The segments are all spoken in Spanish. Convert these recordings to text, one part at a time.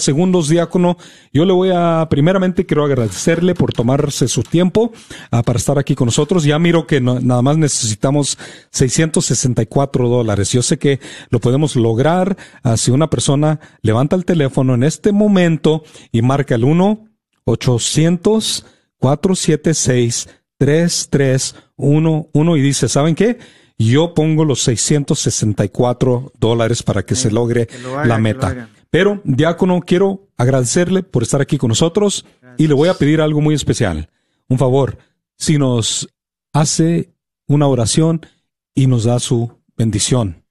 segundos, diácono. Yo le voy a, primeramente quiero agradecerle por tomarse su tiempo ah, para estar aquí con nosotros. Ya miro que nada más necesitamos 664 dólares. Yo sé que lo podemos lograr ah, si una persona levanta el teléfono en este momento y marca el 1 800 476 3311 y dice, ¿saben qué? Yo pongo los 664 dólares para que se logre la meta. Pero, diácono, quiero agradecerle por estar aquí con nosotros y le voy a pedir algo muy especial. Un favor, si nos hace una oración y nos da su bendición.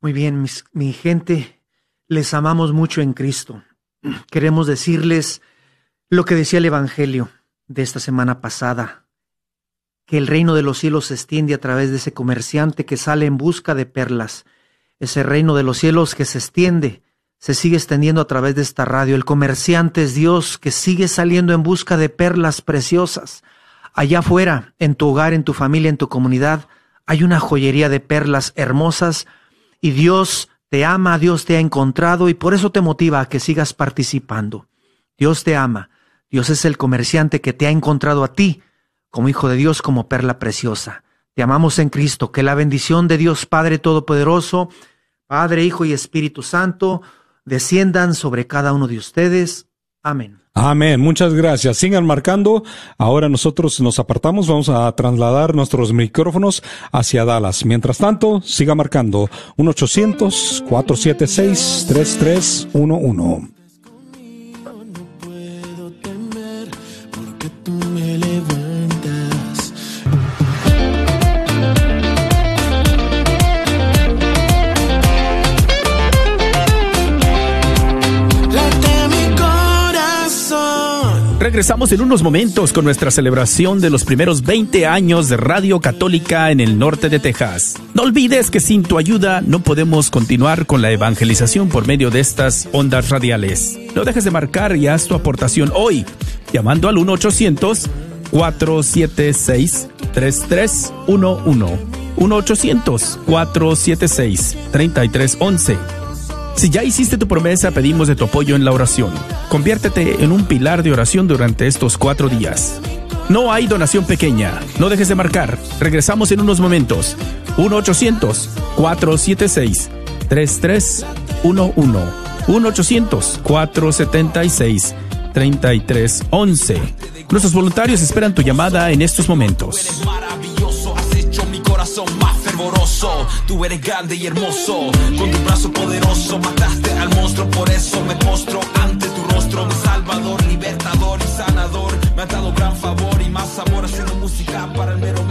Muy bien, mi gente, les amamos mucho en Cristo. Queremos decirles lo que decía el Evangelio de esta semana pasada, que el reino de los cielos se extiende a través de ese comerciante que sale en busca de perlas, ese reino de los cielos que se extiende se sigue extendiendo a través de esta radio. El comerciante es Dios que sigue saliendo en busca de perlas preciosas. Allá afuera, en tu hogar, en tu familia, en tu comunidad, hay una joyería de perlas hermosas y Dios te ama, Dios te ha encontrado y por eso te motiva a que sigas participando. Dios te ama. Dios es el comerciante que te ha encontrado a ti como hijo de Dios, como perla preciosa. Te amamos en Cristo. Que la bendición de Dios Padre Todopoderoso, Padre, Hijo y Espíritu Santo, desciendan sobre cada uno de ustedes. Amén. Amén. Muchas gracias. Sigan marcando. Ahora nosotros nos apartamos. Vamos a trasladar nuestros micrófonos hacia Dallas. Mientras tanto, siga marcando 1-800-476-3311. Regresamos en unos momentos con nuestra celebración de los primeros 20 años de Radio Católica en el norte de Texas. No olvides que sin tu ayuda no podemos continuar con la evangelización por medio de estas ondas radiales. No dejes de marcar y haz tu aportación hoy, llamando al 1-800-476-3311. 1-800-476-3311 si ya hiciste tu promesa, pedimos de tu apoyo en la oración. Conviértete en un pilar de oración durante estos cuatro días. No hay donación pequeña. No dejes de marcar. Regresamos en unos momentos. 1-800-476-3311. 1-800-476-3311. Nuestros voluntarios esperan tu llamada en estos momentos tú eres grande y hermoso. Con tu brazo poderoso mataste al monstruo, por eso me postro ante tu rostro, mi salvador, libertador y sanador. Me ha dado gran favor y más amor haciendo música para el mero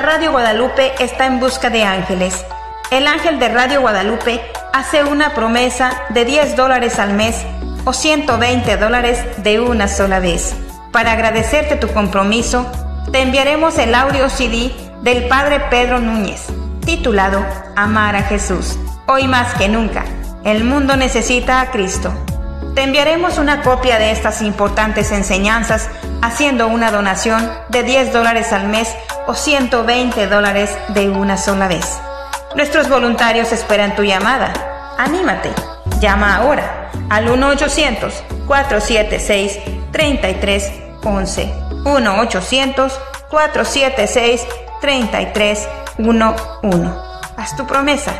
Radio Guadalupe está en busca de ángeles. El ángel de Radio Guadalupe hace una promesa de 10 dólares al mes o 120 dólares de una sola vez. Para agradecerte tu compromiso, te enviaremos el audio CD del Padre Pedro Núñez, titulado Amar a Jesús. Hoy más que nunca, el mundo necesita a Cristo. Te enviaremos una copia de estas importantes enseñanzas haciendo una donación de 10 dólares al mes o 120 dólares de una sola vez. Nuestros voluntarios esperan tu llamada. Anímate. Llama ahora al 1-800-476-3311. 1-800-476-3311. Haz tu promesa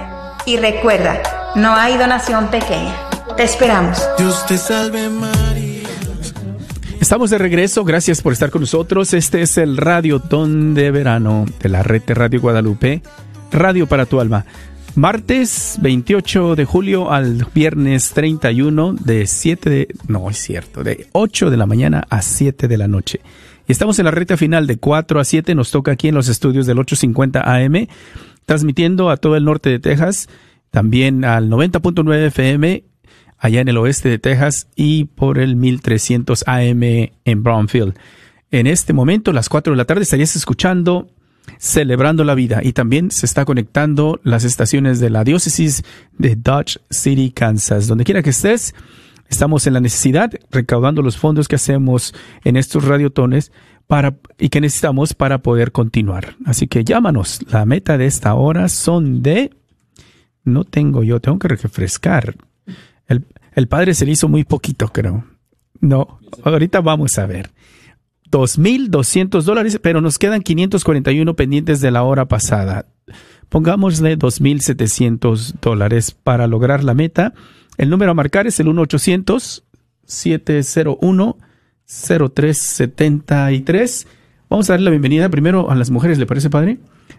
y recuerda, no hay donación pequeña. Te esperamos. Dios te salve María. Estamos de regreso, gracias por estar con nosotros. Este es el Radio Ton de Verano de la red de Radio Guadalupe, Radio para tu alma. Martes 28 de julio al viernes 31 de 7 de... No, es cierto, de 8 de la mañana a 7 de la noche. Y estamos en la recta final de 4 a 7, nos toca aquí en los estudios del 850 AM, transmitiendo a todo el norte de Texas, también al 90.9 FM allá en el oeste de Texas y por el 1300 AM en Brownfield. En este momento, a las 4 de la tarde, estarías escuchando Celebrando la Vida y también se está conectando las estaciones de la diócesis de Dodge City, Kansas. Donde quiera que estés, estamos en la necesidad recaudando los fondos que hacemos en estos radiotones para, y que necesitamos para poder continuar. Así que llámanos. La meta de esta hora son de... No tengo yo, tengo que refrescar. El, padre se le hizo muy poquito, creo. No, ahorita vamos a ver. 2.200 dólares, pero nos quedan 541 pendientes de la hora pasada. Pongámosle 2.700 dólares para lograr la meta. El número a marcar es el 1-800-701-0373. Vamos a darle la bienvenida primero a las mujeres, ¿le parece, padre?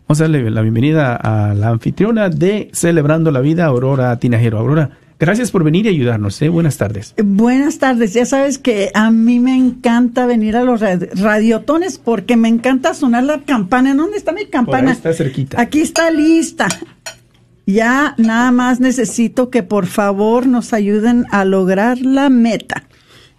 Vamos a darle la bienvenida a la anfitriona de Celebrando la Vida, Aurora Tinajero. Aurora, Gracias por venir y ayudarnos. ¿eh? Buenas tardes. Buenas tardes. Ya sabes que a mí me encanta venir a los radiotones porque me encanta sonar la campana. ¿Dónde está mi campana? está cerquita. Aquí está lista. Ya nada más necesito que por favor nos ayuden a lograr la meta.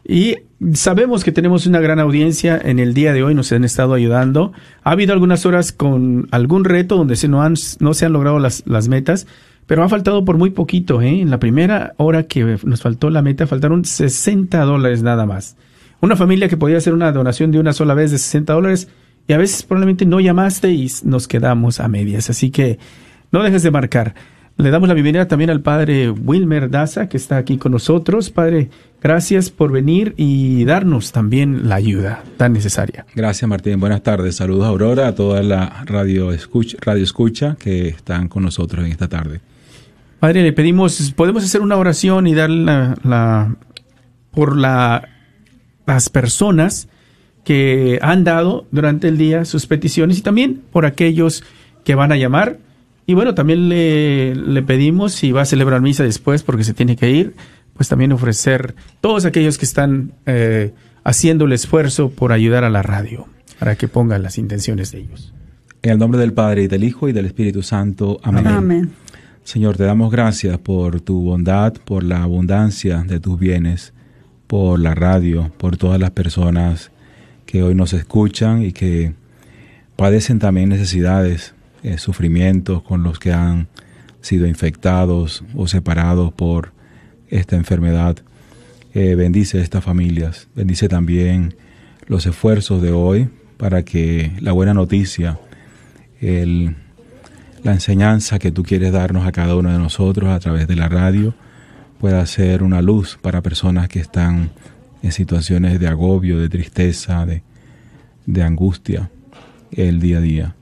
Y sabemos que tenemos una gran audiencia en el día de hoy, nos han estado ayudando. Ha habido algunas horas con algún reto donde se no, han, no se han logrado las, las metas, pero ha faltado por muy poquito. ¿eh? En la primera hora que nos faltó la meta, faltaron 60 dólares nada más. Una familia que podía hacer una donación de una sola vez de 60 dólares y a veces probablemente no llamaste y nos quedamos a medias. Así que no dejes de marcar. Le damos la bienvenida también al padre Wilmer Daza, que está aquí con nosotros. Padre, gracias por venir y darnos también la ayuda tan necesaria. Gracias, Martín. Buenas tardes. Saludos a Aurora, a toda la radio escucha, radio escucha que están con nosotros en esta tarde. Padre, le pedimos, podemos hacer una oración y dar la, por la, las personas que han dado durante el día sus peticiones y también por aquellos que van a llamar. Y bueno, también le, le pedimos, si va a celebrar misa después porque se tiene que ir, pues también ofrecer todos aquellos que están eh, haciendo el esfuerzo por ayudar a la radio, para que pongan las intenciones de ellos. En el nombre del Padre y del Hijo y del Espíritu Santo. Amén. Amén. Señor, te damos gracias por tu bondad, por la abundancia de tus bienes, por la radio, por todas las personas que hoy nos escuchan y que padecen también necesidades, eh, sufrimientos con los que han sido infectados o separados por esta enfermedad. Eh, bendice estas familias, bendice también los esfuerzos de hoy para que la buena noticia, el la enseñanza que tú quieres darnos a cada uno de nosotros a través de la radio pueda ser una luz para personas que están en situaciones de agobio, de tristeza, de, de angustia el día a día.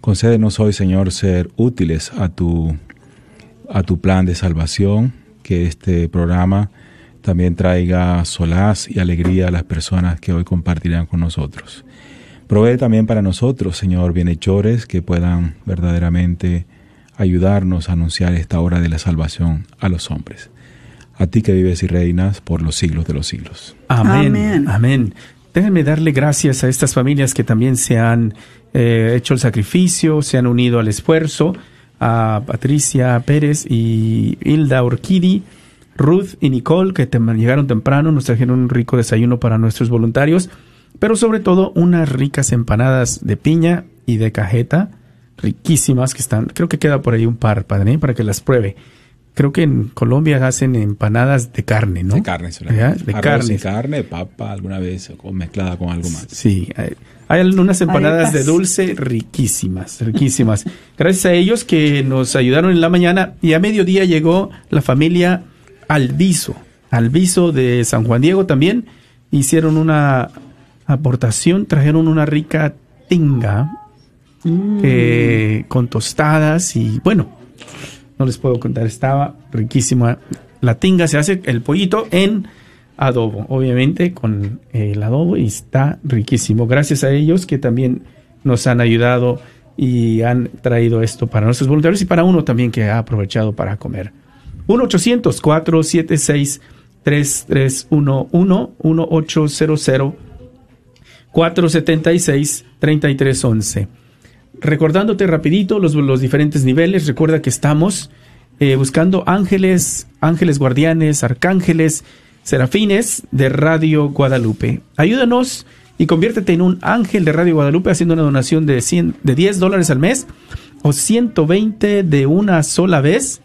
Concédenos hoy, Señor, ser útiles a tu, a tu plan de salvación, que este programa también traiga solaz y alegría a las personas que hoy compartirán con nosotros. Provee también para nosotros, Señor, bienhechores que puedan verdaderamente ayudarnos a anunciar esta hora de la salvación a los hombres. A ti que vives y reinas por los siglos de los siglos. Amén. Amén. déjenme darle gracias a estas familias que también se han eh, hecho el sacrificio, se han unido al esfuerzo, a Patricia Pérez y Hilda Orquidi, Ruth y Nicole, que llegaron temprano, nos trajeron un rico desayuno para nuestros voluntarios, pero sobre todo unas ricas empanadas de piña y de cajeta, riquísimas que están, creo que queda por ahí un par, padre, para que las pruebe creo que en Colombia hacen empanadas de carne, ¿no? De carne, De carne. carne, papa alguna vez o mezclada con algo más. Sí, hay, hay unas empanadas de dulce riquísimas, riquísimas. Gracias a ellos que nos ayudaron en la mañana y a mediodía llegó la familia Alviso, Alviso de San Juan Diego también. Hicieron una aportación, trajeron una rica tinga mm. eh, con tostadas y bueno, no les puedo contar, estaba riquísima. La tinga se hace el pollito en adobo, obviamente con el adobo y está riquísimo. Gracias a ellos que también nos han ayudado y han traído esto para nuestros voluntarios y para uno también que ha aprovechado para comer. 1-800-476-3311, 1-800-476-3311 recordándote rapidito los, los diferentes niveles, recuerda que estamos eh, buscando ángeles, ángeles guardianes, arcángeles, serafines de Radio Guadalupe. Ayúdanos y conviértete en un ángel de Radio Guadalupe haciendo una donación de, 100, de 10 dólares al mes o 120 de una sola vez.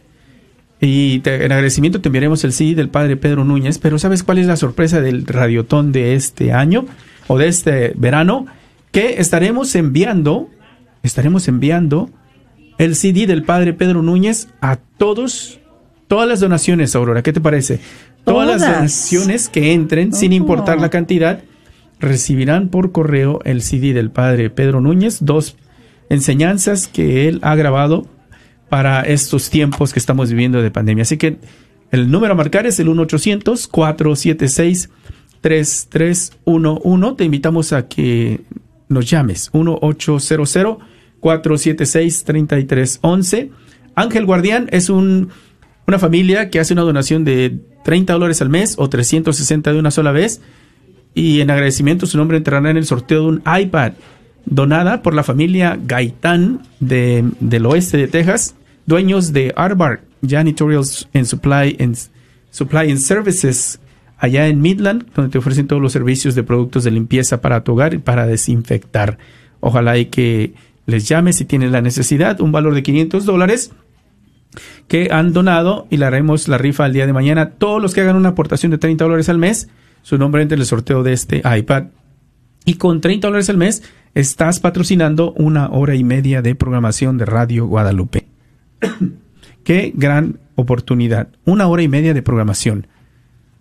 Y en agradecimiento te enviaremos el sí del padre Pedro Núñez. Pero ¿sabes cuál es la sorpresa del radiotón de este año o de este verano? Que estaremos enviando estaremos enviando el CD del Padre Pedro Núñez a todos, todas las donaciones, Aurora. ¿Qué te parece? Todas, las donaciones que entren, sin importar la cantidad, recibirán por correo el CD del Padre Pedro Núñez, dos enseñanzas que él ha grabado para estos tiempos que estamos viviendo de pandemia. Así que el número a marcar es el 1-800-476-3311. Te invitamos a que nos llames 1-800. 476-3311. Ángel Guardián es un, una familia que hace una donación de 30 dólares al mes o 360 de una sola vez. Y en agradecimiento su nombre entrará en el sorteo de un iPad donada por la familia Gaitán de, del oeste de Texas, dueños de Arbar Janitorials and Supply and, Supply and Services allá en Midland, donde te ofrecen todos los servicios de productos de limpieza para tu hogar y para desinfectar. Ojalá y que les llame si tienen la necesidad, un valor de 500 dólares que han donado y le haremos la rifa el día de mañana. Todos los que hagan una aportación de 30 dólares al mes, su nombre entre el sorteo de este iPad. Y con 30 dólares al mes estás patrocinando una hora y media de programación de Radio Guadalupe. Qué gran oportunidad. Una hora y media de programación.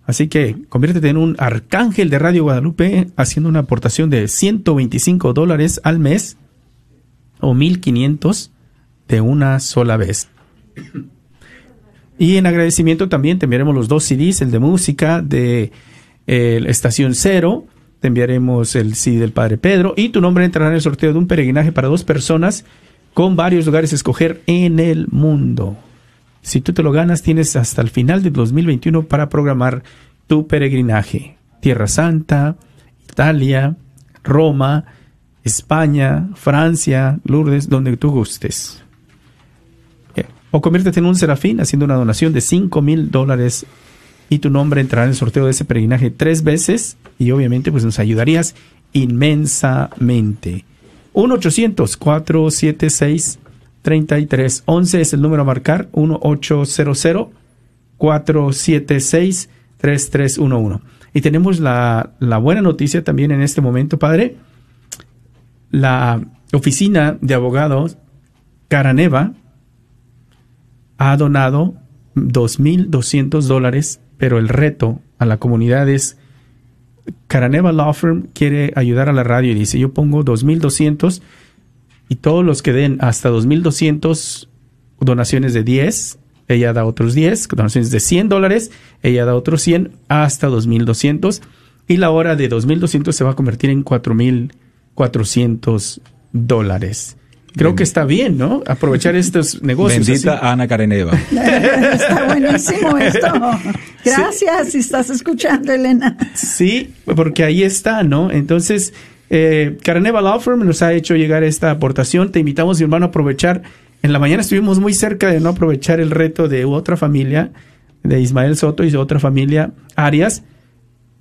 Así que conviértete en un arcángel de Radio Guadalupe haciendo una aportación de 125 dólares al mes o 1500 de una sola vez. Y en agradecimiento también te enviaremos los dos CDs, el de música de eh, Estación Cero, te enviaremos el CD del Padre Pedro y tu nombre entrará en el sorteo de un peregrinaje para dos personas con varios lugares a escoger en el mundo. Si tú te lo ganas, tienes hasta el final de 2021 para programar tu peregrinaje. Tierra Santa, Italia, Roma, España, Francia, Lourdes, donde tú gustes. O conviértete en un serafín haciendo una donación de 5 mil dólares y tu nombre entrará en el sorteo de ese peregrinaje tres veces y obviamente pues nos ayudarías inmensamente. 1-800-476-3311 es el número a marcar. 1-800-476-3311. Y tenemos la, la buena noticia también en este momento, Padre la oficina de abogados Caraneva ha donado 2.200 dólares, pero el reto a la comunidad es Caraneva Law Firm quiere ayudar a la radio y dice, yo pongo 2.200 y todos los que den hasta 2.200 donaciones de 10, ella da otros 10, donaciones de 100 dólares, ella da otros 100 hasta 2.200 y la hora de 2.200 se va a convertir en 4.000 400 dólares. Creo que está bien, ¿no? Aprovechar estos negocios. Bendita Ana Careneva. está buenísimo esto. Gracias, si estás escuchando, Elena. Sí, porque ahí está, ¿no? Entonces, eh, Carneva Law Firm nos ha hecho llegar esta aportación. Te invitamos, mi hermano, a aprovechar. En la mañana estuvimos muy cerca de no aprovechar el reto de otra familia, de Ismael Soto y de otra familia, Arias.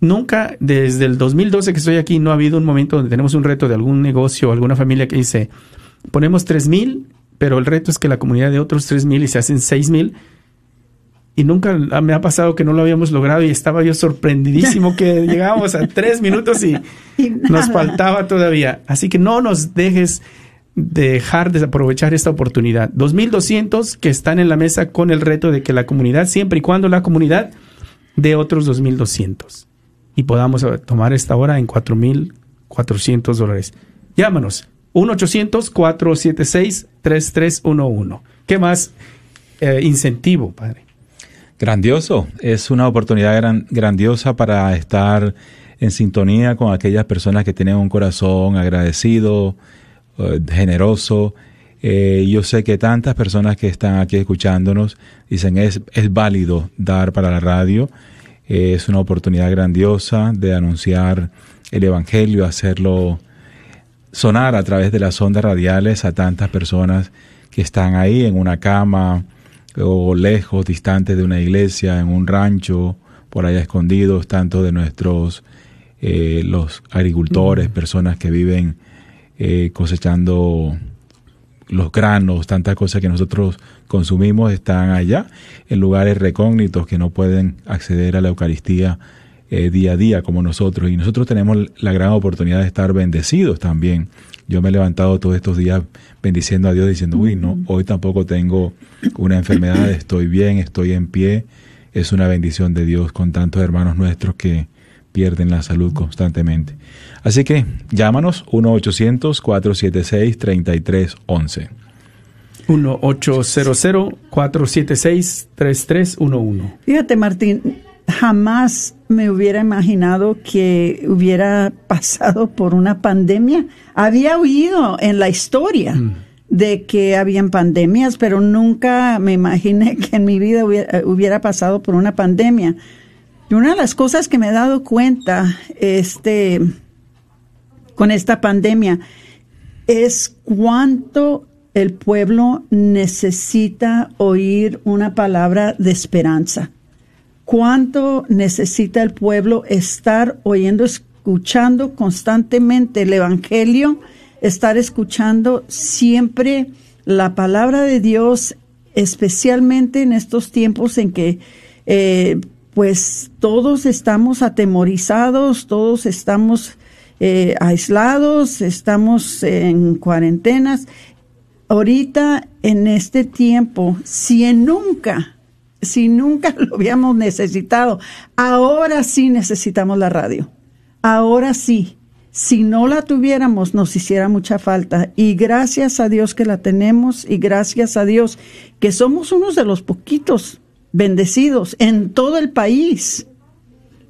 Nunca, desde el 2012 que estoy aquí, no ha habido un momento donde tenemos un reto de algún negocio o alguna familia que dice, ponemos tres mil, pero el reto es que la comunidad de otros tres mil y se hacen seis mil y nunca me ha pasado que no lo habíamos logrado y estaba yo sorprendidísimo que llegábamos a tres minutos y, nos faltaba todavía. Así que no nos dejes dejar de aprovechar esta oportunidad. 2.200 que están en la mesa con el reto de que la comunidad, siempre y cuando la comunidad, de otros 2.200 y podamos tomar esta hora en 4.400 dólares. Llámanos 1-800-476-3311. ¿Qué más eh, incentivo, padre? Grandioso, es una oportunidad grandiosa para estar en sintonía con aquellas personas que tienen un corazón agradecido, eh, generoso. Eh, yo sé que tantas personas que están aquí escuchándonos dicen es, es válido dar para la radio. es una oportunidad grandiosa de anunciar el Evangelio, hacerlo sonar a través de las ondas radiales a tantas personas que están ahí en una cama, o lejos, distantes de una iglesia, en un rancho, por allá escondidos, tanto de nuestros eh, los agricultores, personas que viven eh, cosechando los granos, tantas cosas que nosotros consumimos están allá, en lugares recógnitos que no pueden acceder a la Eucaristía eh, día a día como nosotros. Y nosotros tenemos la gran oportunidad de estar bendecidos también yo me he levantado todos estos días bendiciendo a Dios diciendo, uy, no, hoy tampoco tengo una enfermedad, estoy bien, estoy en pie. Es una bendición de Dios con tantos hermanos nuestros que pierden la salud constantemente. Así que llámanos 1-800-476-3311. 1-800-476-3311. Fíjate, Martín, jamás me hubiera imaginado que hubiera pasado por una pandemia. Había oído en la historia mm. de que habían pandemias, pero nunca me imaginé que en mi vida hubiera, pasado por una pandemia. Y una de las cosas que me he dado cuenta este, con esta pandemia es cuánto el pueblo necesita oír una palabra de esperanza cuánto necesita el pueblo estar oyendo, escuchando constantemente el Evangelio, estar escuchando siempre la palabra de Dios, especialmente en estos tiempos en que eh, pues todos estamos atemorizados, todos estamos eh, aislados, estamos en cuarentenas. Ahorita, en este tiempo, si nunca si nunca lo habíamos necesitado. Ahora sí necesitamos la radio. Ahora sí. Si no la tuviéramos, nos hiciera mucha falta. Y gracias a Dios que la tenemos y gracias a Dios que somos unos de los poquitos bendecidos en todo el país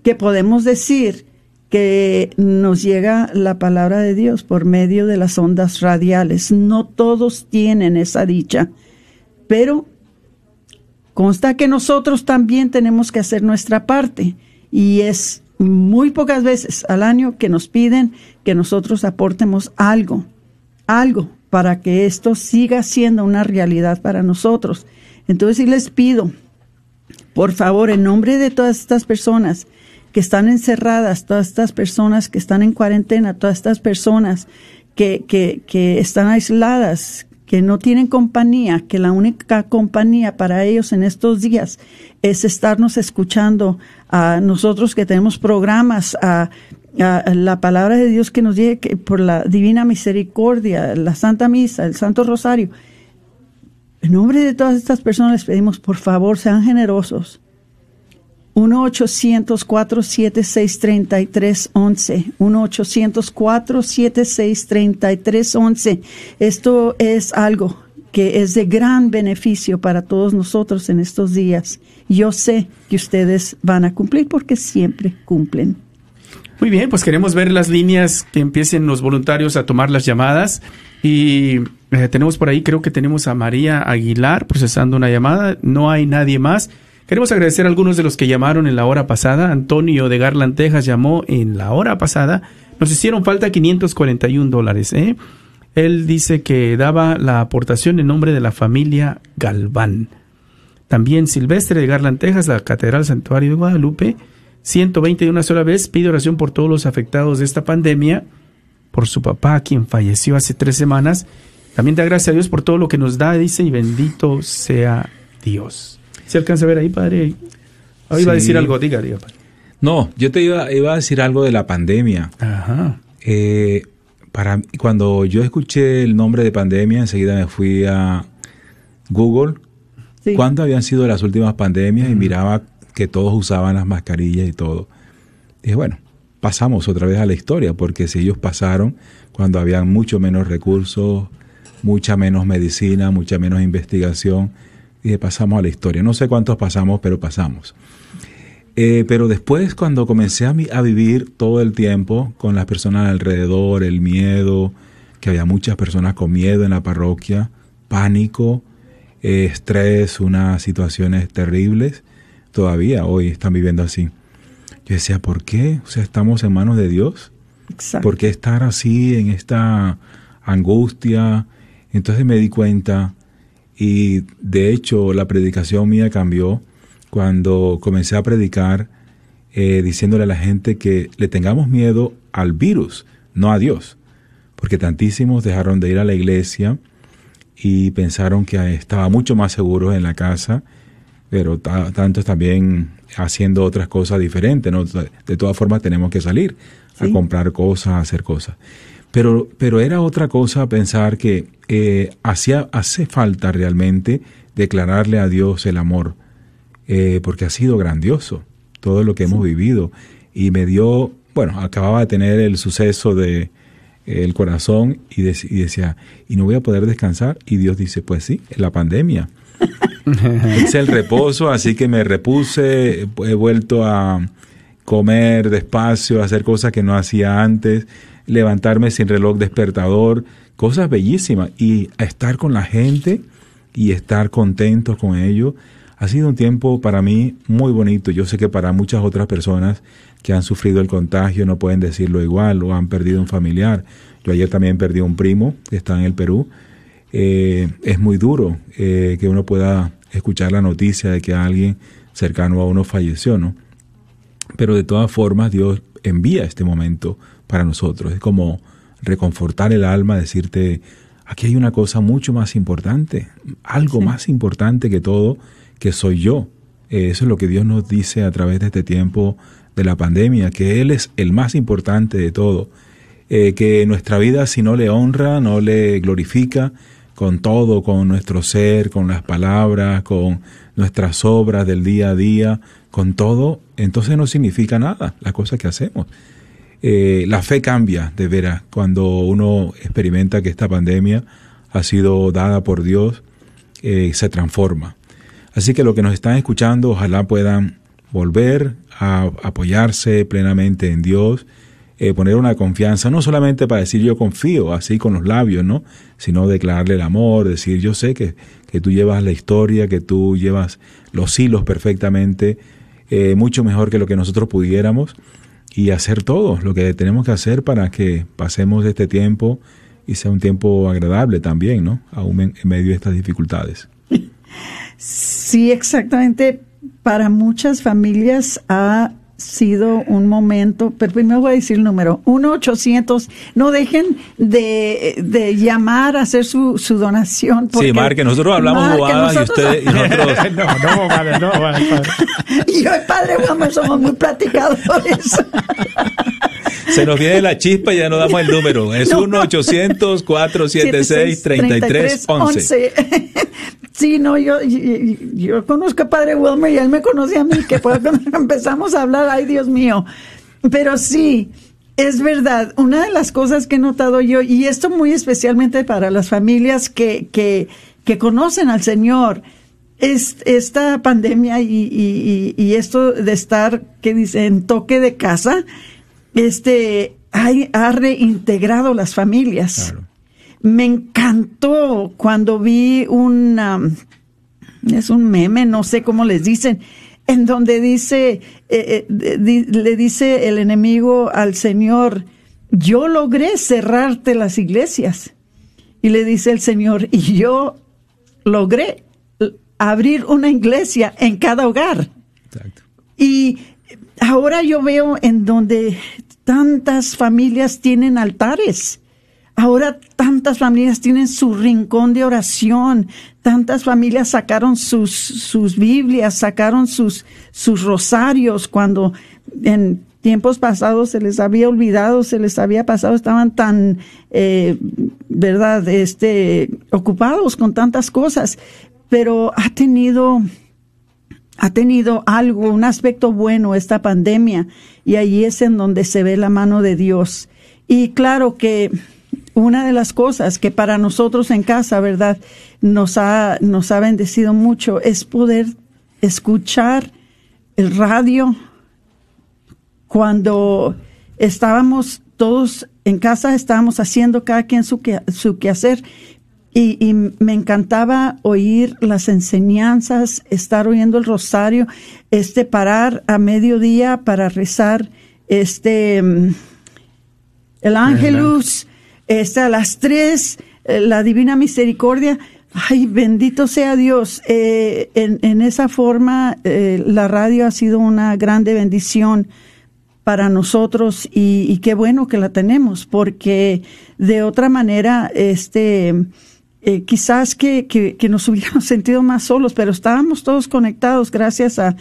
que podemos decir que nos llega la palabra de Dios por medio de las ondas radiales. No todos tienen esa dicha, pero Consta que nosotros también tenemos que hacer nuestra parte y es muy pocas veces al año que nos piden que nosotros aportemos algo, algo para que esto siga siendo una realidad para nosotros. Entonces, sí les pido, por favor, en nombre de todas estas personas que están encerradas, todas estas personas que están en cuarentena, todas estas personas que, que, que están aisladas, que no tienen compañía, que la única compañía para ellos en estos días es estarnos escuchando a nosotros que tenemos programas, a, la palabra de Dios que nos llegue por la divina misericordia, la Santa Misa, el Santo Rosario. En nombre de todas estas personas les pedimos, por favor, sean generosos 1-800-476-3311. 1-800-476-3311. Esto es algo que es de gran beneficio para todos nosotros en estos días. Yo sé que ustedes van a cumplir porque siempre cumplen. Muy bien, pues queremos ver las líneas que empiecen los voluntarios a tomar las llamadas. Y eh, tenemos por ahí, creo que tenemos a María Aguilar procesando una llamada. No hay nadie más. Queremos agradecer a algunos de los que llamaron en la hora pasada. Antonio de Garland, Texas, llamó en la hora pasada. Nos hicieron falta 541 dólares. ¿eh? Él dice que daba la aportación en nombre de la familia Galván. También Silvestre de Garland, Texas, la Catedral Santuario de Guadalupe, 120 de una sola vez, pide oración por todos los afectados de esta pandemia, por su papá, quien falleció hace tres semanas. También da gracias a Dios por todo lo que nos da, dice, y bendito sea Dios. ¿Se alcanza a ver ahí, padre? Ahí iba a decir algo, diga, diga, padre. No, yo te iba, iba a decir algo de la pandemia. Ajá. Eh, para, cuando yo escuché el nombre de pandemia, enseguida me fui a Google. Sí. ¿Cuándo habían sido las últimas pandemias? Y miraba que todos usaban las mascarillas y todo. Dije, bueno, pasamos otra vez a la historia, porque si ellos pasaron cuando habían mucho menos recursos, mucha menos medicina, mucha menos investigación, dije, pasamos a la historia. No sé cuántos pasamos, pero pasamos. Eh, pero después, cuando comencé a, mi- a vivir todo el tiempo con las personas alrededor, el miedo, que había muchas personas con miedo en la parroquia, pánico, eh, estrés, unas situaciones terribles, todavía hoy están viviendo así. Yo decía, ¿por qué? O sea, estamos en manos de Dios. Exacto. ¿Por qué estar así en esta angustia? Entonces me di cuenta y de hecho la predicación mía cambió cuando comencé a predicar eh, diciéndole a la gente que le tengamos miedo al virus, no a Dios. Porque tantísimos dejaron de ir a la iglesia y pensaron que estaba mucho más seguros en la casa, pero ta- tantos también haciendo otras cosas diferentes. ¿no? De todas formas tenemos que salir a comprar cosas, a hacer cosas. Pero, pero era otra cosa pensar que eh, hacía, hace falta realmente declararle a Dios el amor, eh, porque ha sido grandioso todo lo que hemos vivido. Y me dio, bueno, acababa de tener el suceso de eh, el corazón y, dec- y decía, ¿y no voy a poder descansar? Y Dios dice, pues sí, la pandemia. es el reposo, así que me repuse, he vuelto a comer despacio, hacer cosas que no hacía antes, levantarme sin reloj despertador, cosas bellísimas y estar con la gente y estar contentos con ellos. Ha sido un tiempo para mí muy bonito. Yo sé que para muchas otras personas que han sufrido el contagio no pueden decirlo igual o han perdido un familiar. Yo ayer también perdí un primo que está en el Perú. Eh, es muy duro eh, que uno pueda escuchar la noticia de que alguien cercano a uno falleció, ¿no? Pero de todas formas Dios envía este momento para nosotros. Es como reconfortar el alma, decirte, aquí hay una cosa mucho más importante, algo más importante que todo, que soy yo. Eh, eso es lo que Dios nos dice a través de este tiempo de la pandemia, que Él es el más importante de todo. Eh, que nuestra vida si no le honra, no le glorifica, con todo, con nuestro ser, con las palabras, con nuestras obras del día a día, con todo, entonces no significa nada las cosas que hacemos. Eh, la fe cambia de veras cuando uno experimenta que esta pandemia ha sido dada por Dios, eh, se transforma. Así que lo que nos están escuchando, ojalá puedan volver a apoyarse plenamente en Dios, eh, poner una confianza, no solamente para decir yo confío, así con los labios, ¿no? Sino declararle el amor, decir yo sé que, que tú llevas la historia, que tú llevas los hilos perfectamente, mucho mejor que lo que nosotros pudiéramos, y hacer todo lo que tenemos que hacer para que pasemos este tiempo y sea un tiempo agradable también, ¿no? Aún en, medio de estas dificultades. Sí, exactamente. Para muchas familias ha sido un momento, pero primero voy a decir el número, 1-800, no dejen de, de llamar a hacer su, su donación. Sí, Marque, nosotros hablamos bobadas y ustedes y nosotros no, no, padre, no, padre, padre. y yo, el padre Wilmer, somos muy platicadores. se nos viene la chispa y ya no damos el número. Es No. 1-800-476-3311. Sí, no, yo, yo, yo conozco a Padre Wilmer y él me conoce a mí, que fue cuando empezamos a hablar, ay Dios mío. Pero sí, es verdad, una de las cosas que he notado yo, y esto muy especialmente para las familias que, que, que conocen al Señor, es esta pandemia y, y, y, y esto de estar, que dicen, toque de casa, este, ha reintegrado las familias. Claro. Me encantó cuando vi una, es un meme, no sé cómo les dicen, en donde dice, eh, eh, di- le dice el enemigo al Señor, yo logré cerrarte las iglesias. Y le dice el Señor, y yo logré abrir una iglesia en cada hogar. Exacto. Y ahora yo veo en donde tantas familias tienen altares. Ahora tantas familias tienen su rincón de oración. Tantas familias sacaron sus, sus Biblias, sacaron sus, sus rosarios cuando en tiempos pasados se les había olvidado, se les había pasado, estaban tan, eh, verdad, este, ocupados con tantas cosas. Pero ha tenido ha tenido algo, un aspecto bueno esta pandemia y ahí es en donde se ve la mano de Dios. Y claro que una de las cosas que para nosotros en casa, ¿verdad? Nos ha, nos ha bendecido mucho es poder escuchar el radio cuando estábamos todos en casa, estábamos haciendo cada quien su, que, su quehacer y, y me encantaba oír las enseñanzas, estar oyendo el rosario, este parar a mediodía para rezar este mm, el ángelus, este a las tres, eh, la divina misericordia. Ay, bendito sea Dios. Eh, en, en esa forma, eh, la radio ha sido una grande bendición para nosotros y, y qué bueno que la tenemos, porque de otra manera, este, eh, quizás que, que, nos hubiéramos sentido más solos, pero estábamos todos conectados gracias a,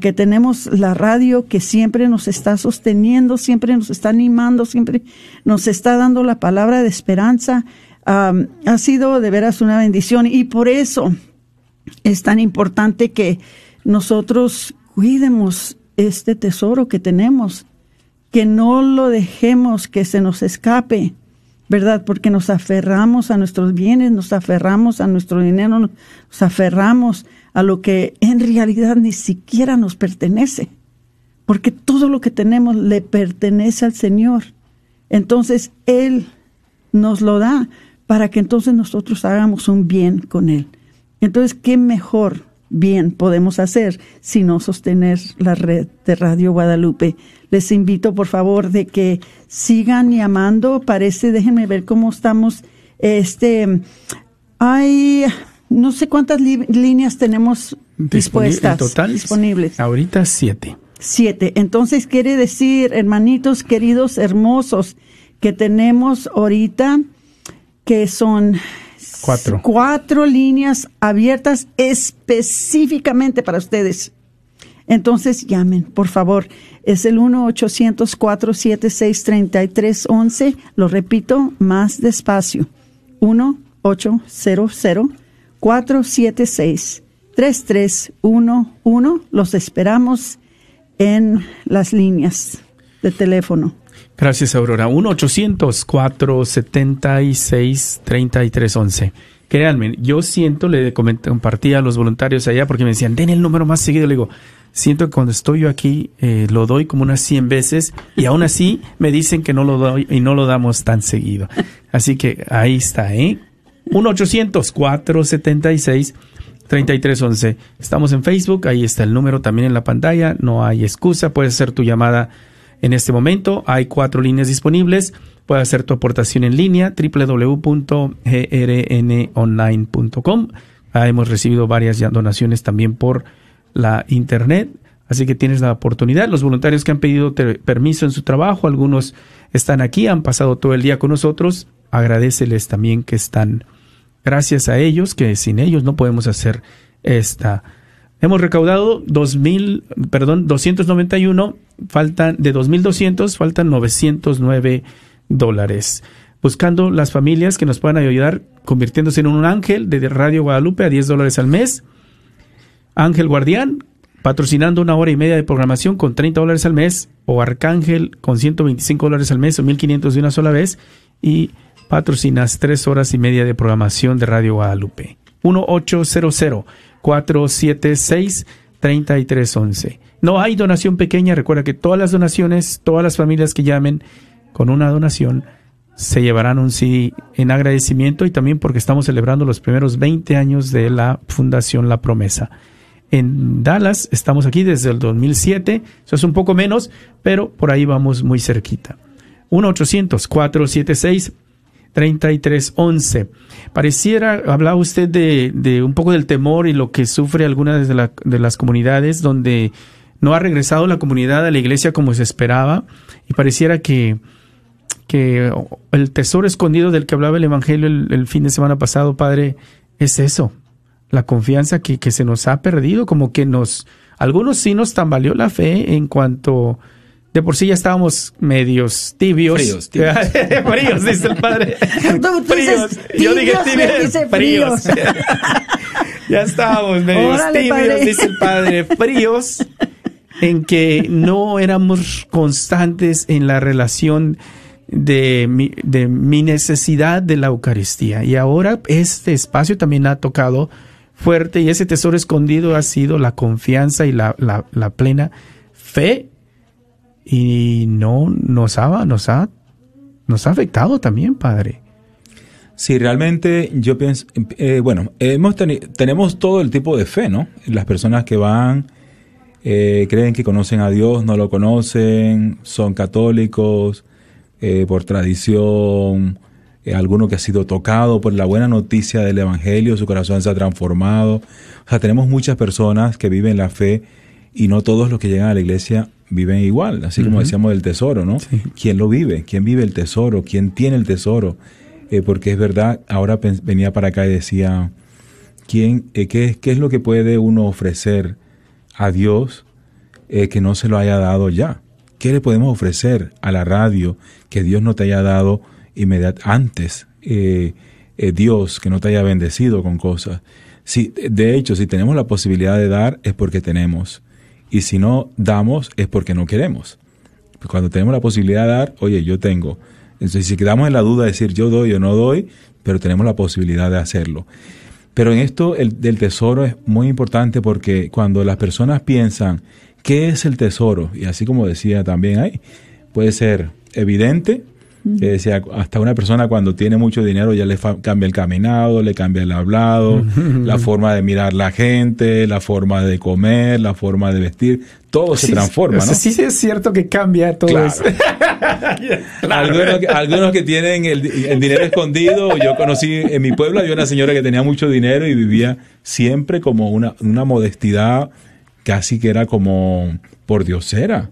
que tenemos la radio que siempre nos está sosteniendo, siempre nos está animando, siempre nos está dando la palabra de esperanza. Ha sido de veras una bendición y por eso es tan importante que nosotros cuidemos este tesoro que tenemos, que no lo dejemos que se nos escape, ¿verdad? Porque nos aferramos a nuestros bienes, nos aferramos a nuestro dinero, nos aferramos a lo que en realidad ni siquiera nos pertenece, porque todo lo que tenemos le pertenece al Señor. Entonces Él nos lo da para que entonces nosotros hagamos un bien con Él. Entonces, ¿qué mejor bien podemos hacer sino sostener la red de Radio Guadalupe? Les invito, por favor, de que sigan llamando. Parece, déjenme ver cómo estamos. Este, hay, no sé cuántas líneas tenemos dispuestas. En total, disponibles. Ahorita siete. Siete. Entonces quiere decir, hermanitos queridos, hermosos, que tenemos ahorita que son cuatro, cuatro líneas abiertas específicamente para ustedes. Entonces llamen, por favor. Es el 1-800-476-3311. Lo repito más despacio. 1-800-476-3311. Los esperamos en las líneas de teléfono. Gracias, Aurora. 1-800-476-3311. Créanme, yo siento, le compartí a los voluntarios allá porque me decían, den el número más seguido. Le digo, siento que cuando estoy yo aquí eh, lo doy como unas 100 veces y aún así me dicen que no lo doy y no lo damos tan seguido. Así que ahí está, ¿eh? 1-800-476-3311. Estamos en Facebook, ahí está el número también en la pantalla, no hay excusa, puedes hacer tu llamada en este momento. Hay cuatro líneas disponibles. Puedes hacer tu aportación en línea www.grnonline.com. Ah, hemos recibido varias donaciones también por la internet. Así que tienes la oportunidad. Los voluntarios que han pedido permiso en su trabajo, algunos están aquí, han pasado todo el día con nosotros. Agradeceles también que están. Gracias a ellos, que sin ellos no podemos hacer esta. Hemos recaudado 2000, perdón, 291, faltan de 2200, faltan 909 dólares. Buscando las familias que nos puedan ayudar convirtiéndose en un ángel de Radio Guadalupe a 10 dólares al mes. Ángel Guardián, patrocinando una hora y media de programación con 30 dólares al mes. O Arcángel con 125 dólares al mes o 1500 de una sola vez. Y patrocinas tres horas y media de programación de Radio Guadalupe. 1800 476 3311. No hay donación pequeña. Recuerda que todas las donaciones, todas las familias que llamen con una donación se llevarán un CD en agradecimiento y también porque estamos celebrando los primeros 20 años de la Fundación La Promesa. En Dallas estamos aquí desde el 2007, eso es un poco menos, pero por ahí vamos muy cerquita. 1-800-476-3311. Pareciera, hablaba usted de, de, un poco del temor y lo que sufre algunas de, la, de las comunidades donde no ha regresado la comunidad a la iglesia como se esperaba y pareciera que, que el tesoro escondido del que hablaba el Evangelio el, fin de semana pasado, Padre, es eso, la confianza que, que, se nos ha perdido, como que nos, algunos sí nos tambaleó la fe en cuanto de por sí ya estábamos medios tibios. Fríos, tibios. fríos, dice el padre. fríos. Yo dije tibios. Fríos. ya estábamos medios Órale, tibios, padre. dice el padre. Fríos en que no éramos constantes en la relación de mi, de mi necesidad de la Eucaristía. Y ahora este espacio también ha tocado fuerte y ese tesoro escondido ha sido la confianza y la, la, la plena fe y no nos ha, nos ha, nos ha afectado también, Padre. Sí, realmente yo pienso, eh, bueno, hemos tenemos todo el tipo de fe, ¿no? Las personas que van, eh, creen que conocen a Dios, no lo conocen, son católicos eh, por tradición, eh, alguno que ha sido tocado por la buena noticia del Evangelio, su corazón se ha transformado. O sea, tenemos muchas personas que viven la fe y no todos los que llegan a la iglesia viven igual, así como decíamos del tesoro, ¿no? Sí. ¿Quién lo vive? ¿Quién vive el tesoro? ¿Quién tiene el tesoro? Eh, porque es verdad, ahora venía para acá y decía, ¿quién, eh, qué, ¿qué es lo que puede uno ofrecer a Dios eh, que no se lo haya dado ya? ¿Qué le podemos ofrecer a la radio que Dios no te haya dado inmediatamente antes? Dios que no te haya bendecido con cosas. Si, de hecho, si tenemos la posibilidad de dar es porque tenemos. Y si no damos es porque no queremos. Cuando tenemos la posibilidad de dar, oye, yo tengo. Entonces, si quedamos en la duda de decir yo doy o no doy, pero tenemos la posibilidad de hacerlo. Pero en esto el, del tesoro es muy importante porque cuando las personas piensan, ¿qué es el tesoro? Y así como decía también ahí, puede ser evidente, que decía, hasta una persona cuando tiene mucho dinero ya le cambia el caminado, le cambia el hablado, la forma de mirar la gente, la forma de comer, la forma de vestir, todo sí, se transforma, o sea, ¿no? Sí, sí es cierto que cambia todo Claro. eso. Algunos, que- algunos que tienen el, el dinero escondido, yo conocí en mi pueblo, había una señora que tenía mucho dinero y vivía siempre como una, una modestidad casi que era como por diosera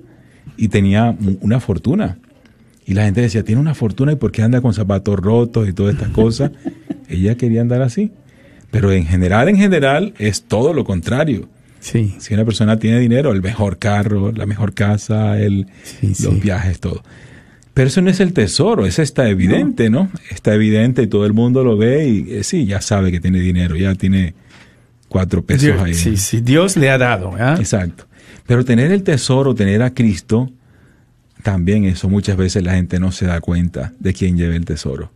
y tenía una fortuna. Y la gente decía, tiene una fortuna y por qué anda con zapatos rotos y todas estas cosas. Ella quería andar así. Pero en general, en general, es todo lo contrario. Sí, Si una persona tiene dinero, el mejor carro, la mejor casa, el, Sí, los sí. viajes, todo. Pero eso no es el tesoro, eso está evidente, ¿no? Está evidente y todo el mundo lo ve y eh, sí, ya sabe que tiene dinero, ya tiene cuatro pesos Dios, ahí. sí, sí, Dios le ha dado. ¿ah? Exacto. Pero tener el tesoro, tener a Cristo, también eso muchas veces la gente no se da cuenta de quién lleva el tesoro.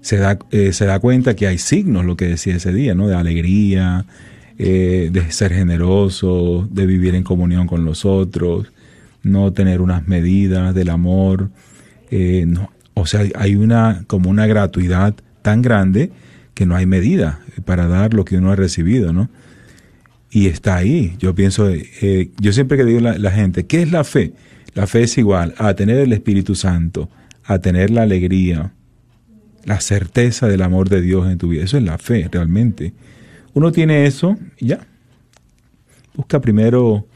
Se da, eh, se da cuenta que hay signos, lo que decía ese día, ¿no? De alegría, eh, de ser generoso, de vivir en comunión con los otros, no tener unas medidas del amor. eh, no. O sea, hay una como una gratuidad tan grande que no hay medida para dar lo que uno ha recibido, ¿no? y está ahí. Yo pienso, yo siempre que digo a la, la gente, ¿qué es la fe? La fe es igual a tener el Espíritu Santo, a tener la alegría, la certeza del amor de Dios en tu vida. Eso es la fe, realmente. Uno tiene eso y ya. Busca primero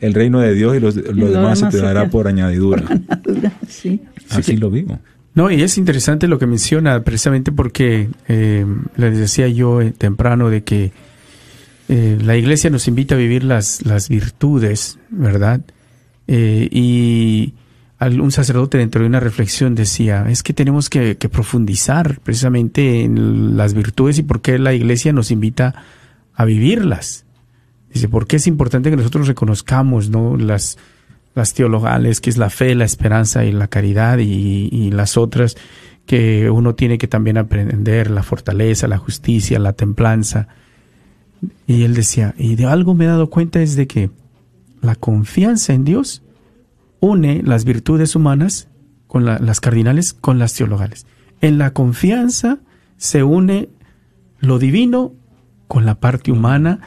el reino de Dios y los- lo, lo demás se te se dará por añadidura. Sí. Así lo vivo. No, y es interesante lo que menciona, precisamente porque eh, les decía yo eh, temprano de que eh, la iglesia nos invita a vivir las, las virtudes, ¿verdad? Eh, y un sacerdote dentro de una reflexión decía, es que tenemos que, que profundizar precisamente en las virtudes y por qué la iglesia nos invita a vivirlas. Dice, ¿por qué es importante que nosotros reconozcamos ¿no? las, las teologales, que es la fe, la esperanza y la caridad, y, y las otras que uno tiene que también aprender, la fortaleza, la justicia, la templanza. Y él decía, y de algo me he dado cuenta es de que la confianza en Dios une las virtudes humanas con las cardinales, con las teologales. En la confianza se une lo divino con la parte humana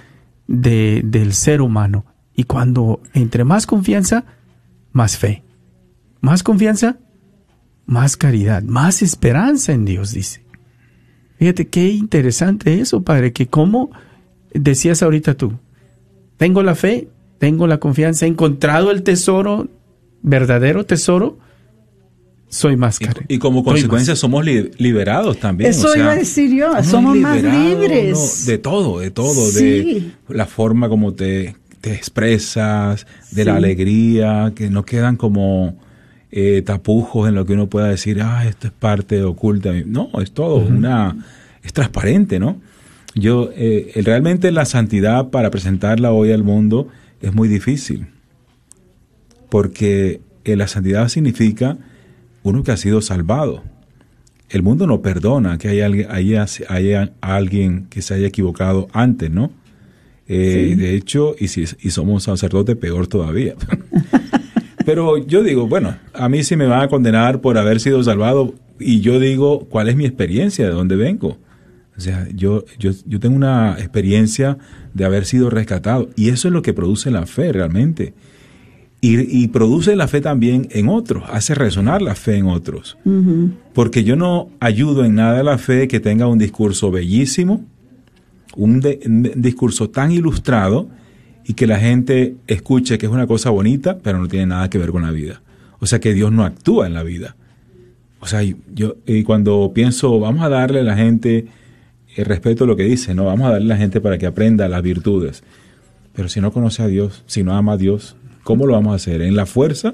de, del ser humano. Y cuando entre más confianza, más fe. Más confianza, más caridad, más esperanza en Dios, dice. Fíjate qué interesante eso, Padre, que como decías ahorita tú, tengo la fe, tengo la confianza, he encontrado el tesoro, verdadero tesoro, soy más caro. Y, como consecuencia somos liberados también. Eso iba a decir yo, somos más libres. de todo, de todo, de la forma como te, te expresas, de la alegría, que no quedan como eh, tapujos en lo que uno pueda decir, ah, esto es parte oculta. No, es todo una, es transparente, ¿no? Yo, eh, realmente la santidad para presentarla hoy al mundo es muy difícil, porque la santidad significa uno que ha sido salvado. El mundo no perdona que haya, haya, haya alguien que se haya equivocado antes, ¿no? Eh, de hecho, y si y somos sacerdotes, peor todavía. Pero yo digo, bueno, a mí sí me van a condenar por haber sido salvado y yo digo, ¿cuál es mi experiencia? ¿De dónde vengo? O sea, yo, yo, yo tengo una experiencia de haber sido rescatado y eso es lo que produce la fe realmente. Y, produce la fe también en otros, hace resonar la fe en otros. Porque yo no ayudo en nada a la fe que tenga un discurso bellísimo, un, discurso tan ilustrado y que la gente escuche que es una cosa bonita, pero no tiene nada que ver con la vida. O sea que Dios no actúa en la vida. O sea, yo y cuando pienso, vamos a darle a la gente el respeto lo que dice, no, vamos a darle a la gente para que aprenda las virtudes. Pero si no conoce a Dios, si no ama a Dios, ¿cómo lo vamos a hacer? ¿En la fuerza?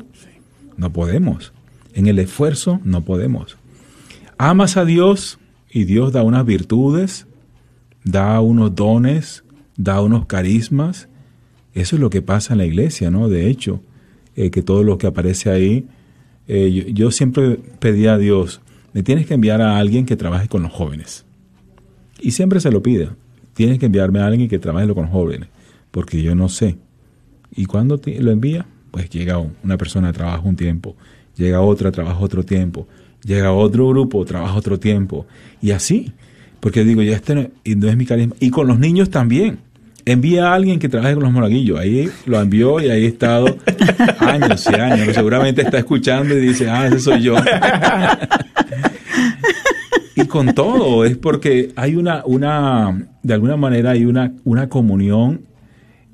No podemos. En el esfuerzo no podemos. Amas a Dios y Dios da unas virtudes, da unos dones, da unos carismas. Eso es lo que pasa en la iglesia, ¿no? De hecho, eh, que todo lo que aparece ahí, eh, yo, siempre pedí a Dios, me tienes que enviar a alguien que trabaje con los jóvenes. Y siempre se lo pide, tienes que enviarme a alguien que trabaje con jóvenes, porque yo no sé. Y cuando lo envía, pues llega una persona, trabaja un tiempo, llega otra, trabaja otro tiempo, llega otro grupo, trabaja otro tiempo. Y así, porque digo, ya este no, es mi carisma. Y con los niños también. Envía a alguien que trabaje con los monaguillos. Ahí lo envió y ahí he estado años y años. Seguramente está escuchando y dice, ah, ese soy yo. y con todo, es porque hay una, una, de alguna manera hay una, una comunión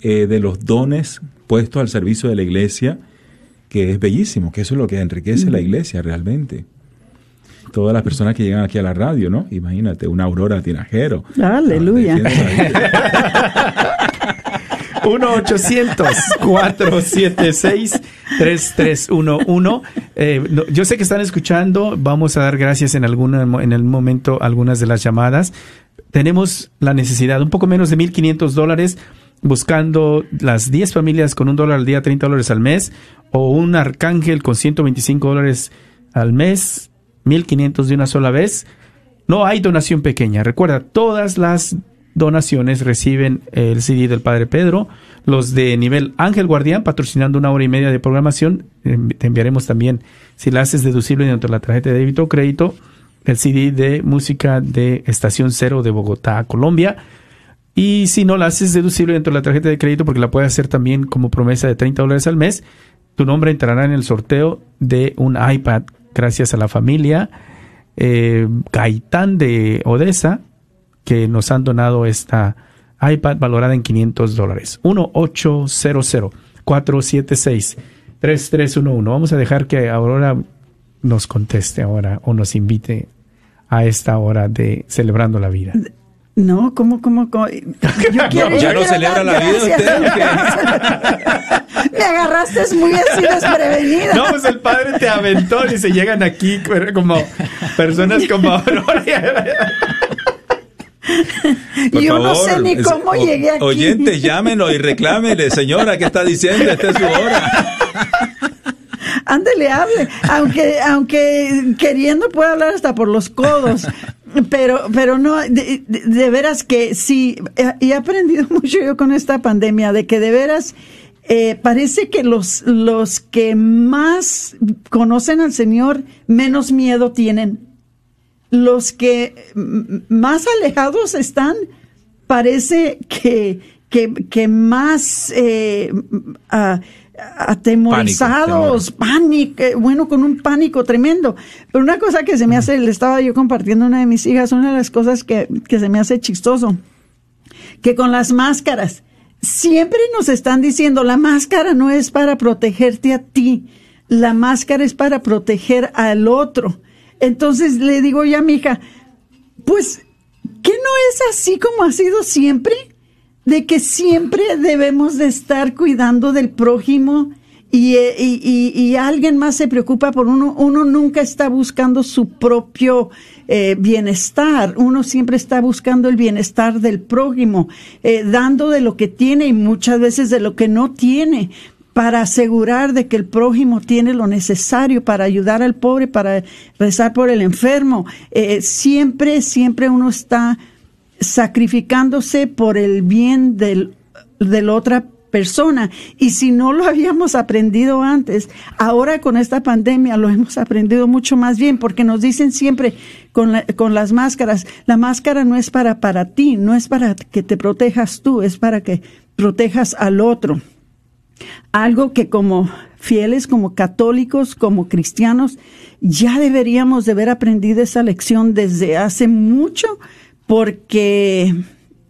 eh, de los dones puestos al servicio de la iglesia, que es bellísimo, que eso es lo que enriquece la iglesia realmente. Todas las personas que llegan aquí a la radio, ¿no? Imagínate, una aurora tinajero. Aleluya. 1-800-476-3311. Eh, yo sé que están escuchando. Vamos a dar gracias en, alguna, en el momento algunas de las llamadas. Tenemos la necesidad, un poco menos de 1.500 dólares buscando las 10 familias con un dólar al día, 30 dólares al mes, o un arcángel con 125 dólares al mes, 1500 de una sola vez. No hay donación pequeña. Recuerda, todas las donaciones reciben el CD del Padre Pedro. Los de nivel Ángel Guardián, patrocinando una hora y media de programación, te enviaremos también, si la haces deducible dentro de la tarjeta de débito o crédito, el CD de música de Estación Cero de Bogotá, Colombia y si no la haces deducible dentro de la tarjeta de crédito, porque la puedes hacer también como promesa de 30 dólares al mes, tu nombre entrará en el sorteo de un iPad gracias a la familia eh, Gaitán de Odessa, que nos han donado esta iPad valorada en 500 dólares. 1-800-476-3311. Vamos a dejar que Aurora nos conteste ahora o nos invite a esta hora de Celebrando la Vida. No, ¿cómo, cómo, cómo? Yo quiero, ¿Ya no celebra la vida usted? Me agarraste muy así desprevenido. No, pues el padre te aventó y se llegan aquí como personas como Yo no sé ni cómo llegué aquí. Oyentes, llámenos y reclámenle, señora, ¿qué está diciendo? Esta es su hora. Ándele, hable. Aunque, aunque queriendo puede hablar hasta por los codos. Pero, pero no, de, veras que sí, he aprendido mucho yo con esta pandemia, de que de veras eh, parece que los, los que más conocen al Señor menos miedo tienen. Los que más alejados están, parece que, que, más eh, atemorizados, pánico, eh, bueno, con un pánico tremendo. Pero una cosa que se me hace, le estaba yo compartiendo una de mis hijas, una de las cosas que, que se me hace chistoso, que con las máscaras, siempre nos están diciendo, la máscara no es para protegerte a ti, la máscara es para proteger al otro. Entonces le digo ya a mi hija, pues, ¿qué no es así como ha sido siempre? De que siempre debemos de estar cuidando del prójimo y, y, y, alguien más se preocupa por uno. Uno nunca está buscando su propio eh, bienestar. Uno siempre está buscando el bienestar del prójimo, eh, dando de lo que tiene y muchas veces de lo que no tiene para asegurar de que el prójimo tiene lo necesario para ayudar al pobre, para rezar por el enfermo. Eh, siempre, siempre uno está sacrificándose por el bien del, del otra persona. Y si no lo habíamos aprendido antes, ahora con esta pandemia lo hemos aprendido mucho más bien, porque nos dicen siempre con, con las máscaras, la máscara no es para, para ti, no es para que te protejas tú, es para que protejas al otro. Algo que como fieles, como católicos, como cristianos, ya deberíamos de haber aprendido esa lección desde hace mucho, porque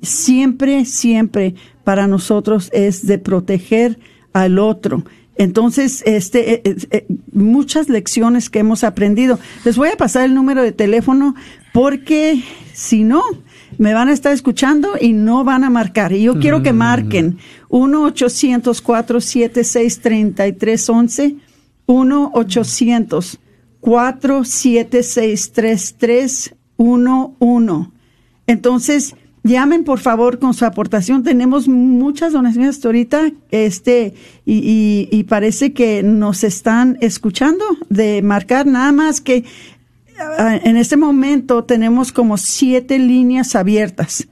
siempre, siempre para nosotros es de proteger al otro. Entonces, este, eh, eh, eh, muchas lecciones que hemos aprendido. Les voy a pasar el número de teléfono porque si no, me van a estar escuchando y no van a marcar. Y yo quiero que marquen 1-800-476-3311, 1-800-476-3311. Entonces, llamen por favor con su aportación. Tenemos muchas donaciones hasta ahorita, este, y, y, parece que nos están escuchando de marcar nada más que en este momento tenemos como siete líneas abiertas.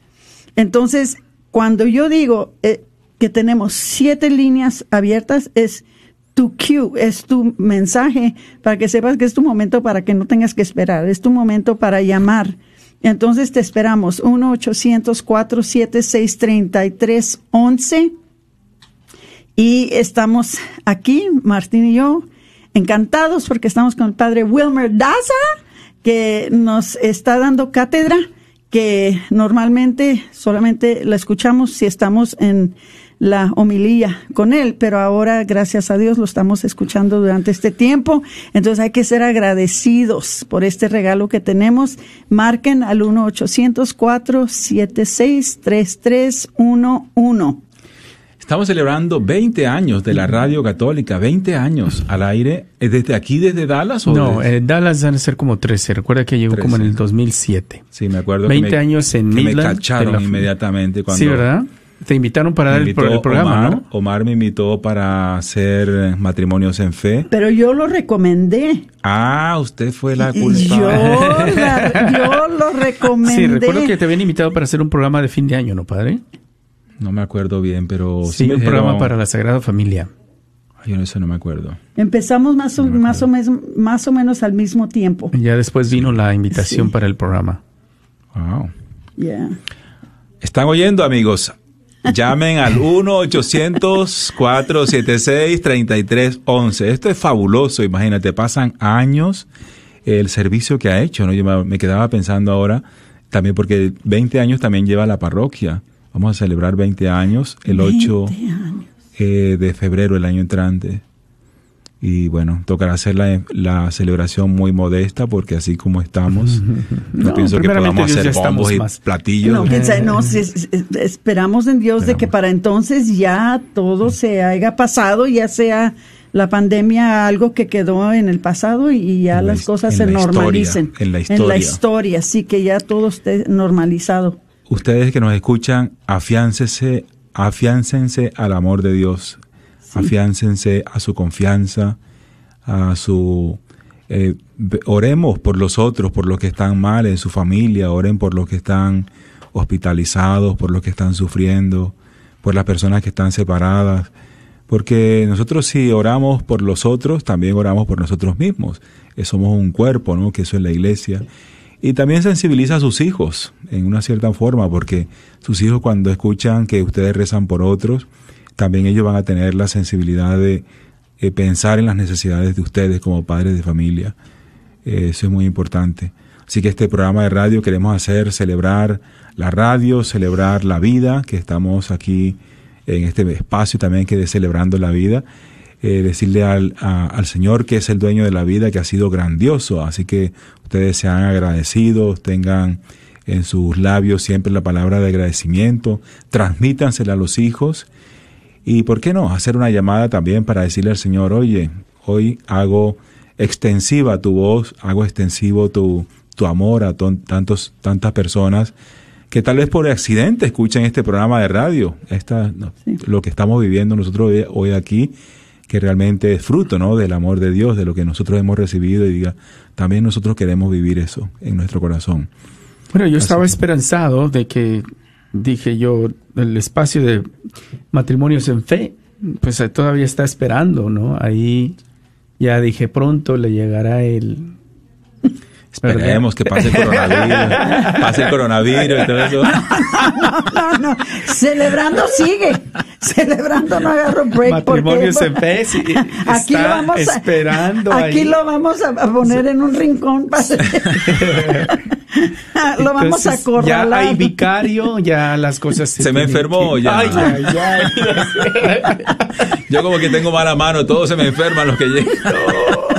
Entonces, cuando yo digo eh, que tenemos siete líneas abiertas, es tu cue, es tu mensaje para que sepas que es tu momento para que no tengas que esperar, es tu momento para llamar. Entonces te esperamos 1-800-476-3311 y estamos aquí, Martín y yo, encantados porque estamos con el padre Wilmer Daza, que nos está dando cátedra que normalmente solamente la escuchamos si estamos en la homilía con él, pero ahora, gracias a Dios, lo estamos escuchando durante este tiempo. Entonces hay que ser agradecidos por este regalo que tenemos. Marquen al 1-800-476-3311. Estamos celebrando 20 años de la radio católica, 20 años al aire. ¿Desde aquí, desde Dallas? O no, eh, Dallas van a ser como 13. Recuerda que llegó como en el 2007. Sí, me acuerdo. 20 años en que Me cacharon inmediatamente cuando... Sí, ¿verdad? Te invitaron para dar el, programa, Omar, Omar me invitó para hacer matrimonios en fe. Pero yo lo recomendé. Ah, usted fue la culpable. Yo, lo recomendé. Sí, recuerdo que te habían invitado para hacer un programa de fin de año, ¿no, padre? No me acuerdo bien, pero... Sí, un programa para la Sagrada Familia. Yo eso no me acuerdo. Empezamos más o, más, o más o menos al mismo tiempo. Ya después vino la invitación para el programa. Wow. Yeah. Están oyendo, amigos. Llamen al 1-800-476-3311. Esto es fabuloso, imagínate, pasan años el servicio que ha hecho. ¿no? Yo me quedaba pensando ahora, también porque 20 años también lleva la parroquia. Vamos a celebrar 20 años el 8 eh, de febrero el año entrante. Y bueno, tocará hacer la, celebración muy modesta porque así como estamos, no, pienso que podamos hacer bombos y platillos. No, esperamos en Dios de que para entonces ya todo se haya pasado, ya sea la pandemia algo que quedó en el pasado y ya las cosas se normalicen. en la historia. En la historia, sí, que ya todo esté normalizado. Ustedes que nos escuchan, afiáncense, afiáncense al amor de Dios afiáncense a su confianza, a su... Eh, oremos por los otros, por los que están mal en su familia, oren por los que están hospitalizados, por los que están sufriendo, por las personas que están separadas, Porque nosotros si oramos por los otros, también oramos por nosotros mismos. Eh, somos un cuerpo, ¿no? Que eso es la iglesia. Y también sensibiliza a sus hijos en una cierta forma, porque sus hijos cuando escuchan que ustedes rezan por otros, también ellos van a tener la sensibilidad de eh, pensar en las necesidades de ustedes como padres de familia. Eh, eso es muy importante. Así que este programa de radio queremos hacer celebrar la radio, celebrar la vida, que estamos aquí en este espacio también que de celebrando la vida, eh, decirle al, al Señor que es el dueño de la vida, que ha sido grandioso, así que ustedes sean agradecidos, tengan en sus labios siempre la palabra de agradecimiento, transmítansela a los hijos. Y, ¿por qué no?, hacer una llamada también para decirle al Señor, oye, hoy hago extensiva tu voz, hago extensivo tu, tu amor a tantos, tantas personas que tal vez por accidente escuchen este programa de radio, esta, lo que estamos viviendo nosotros hoy, aquí, que realmente es fruto ¿no? del amor de Dios, de lo que nosotros hemos recibido y diga, también nosotros queremos vivir eso en nuestro corazón. Bueno, yo estaba esperanzado de que, dije yo, el espacio de matrimonios en fe, pues todavía está esperando, ¿no? Ahí ya dije, pronto le llegará el Esperemos que pase el coronavirus, pase el coronavirus y todo eso. No, no, no, Celebrando sigue. Celebrando no agarro break. Matrimonios en fe. aquí lo vamos a, esperando. Aquí lo vamos a poner en un rincón. lo vamos a correr. Ya hay vicario, ya las cosas se, me enfermó ya. Ay, ay, ay. Yo como que tengo mala mano, todos se me enferman los que llegan.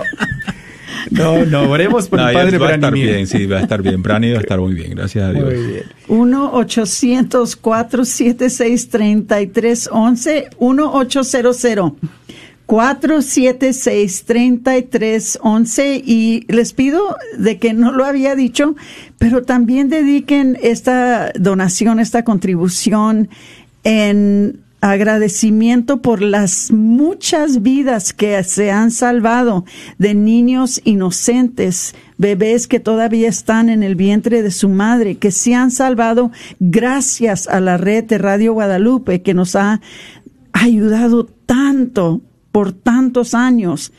No, no, oremos por el padre Va a estar bien, sí, va a estar bien. Brani va a estar muy bien, gracias a Dios. Muy bien. 1-800-476-3311. 1-800. 476-3311 y les pido de que no lo había dicho, pero también dediquen esta donación, esta contribución en agradecimiento por las muchas vidas que se han salvado de niños inocentes, bebés que todavía están en el vientre de su madre, que se han salvado gracias a la red de Radio Guadalupe que nos ha ayudado tanto por tantos años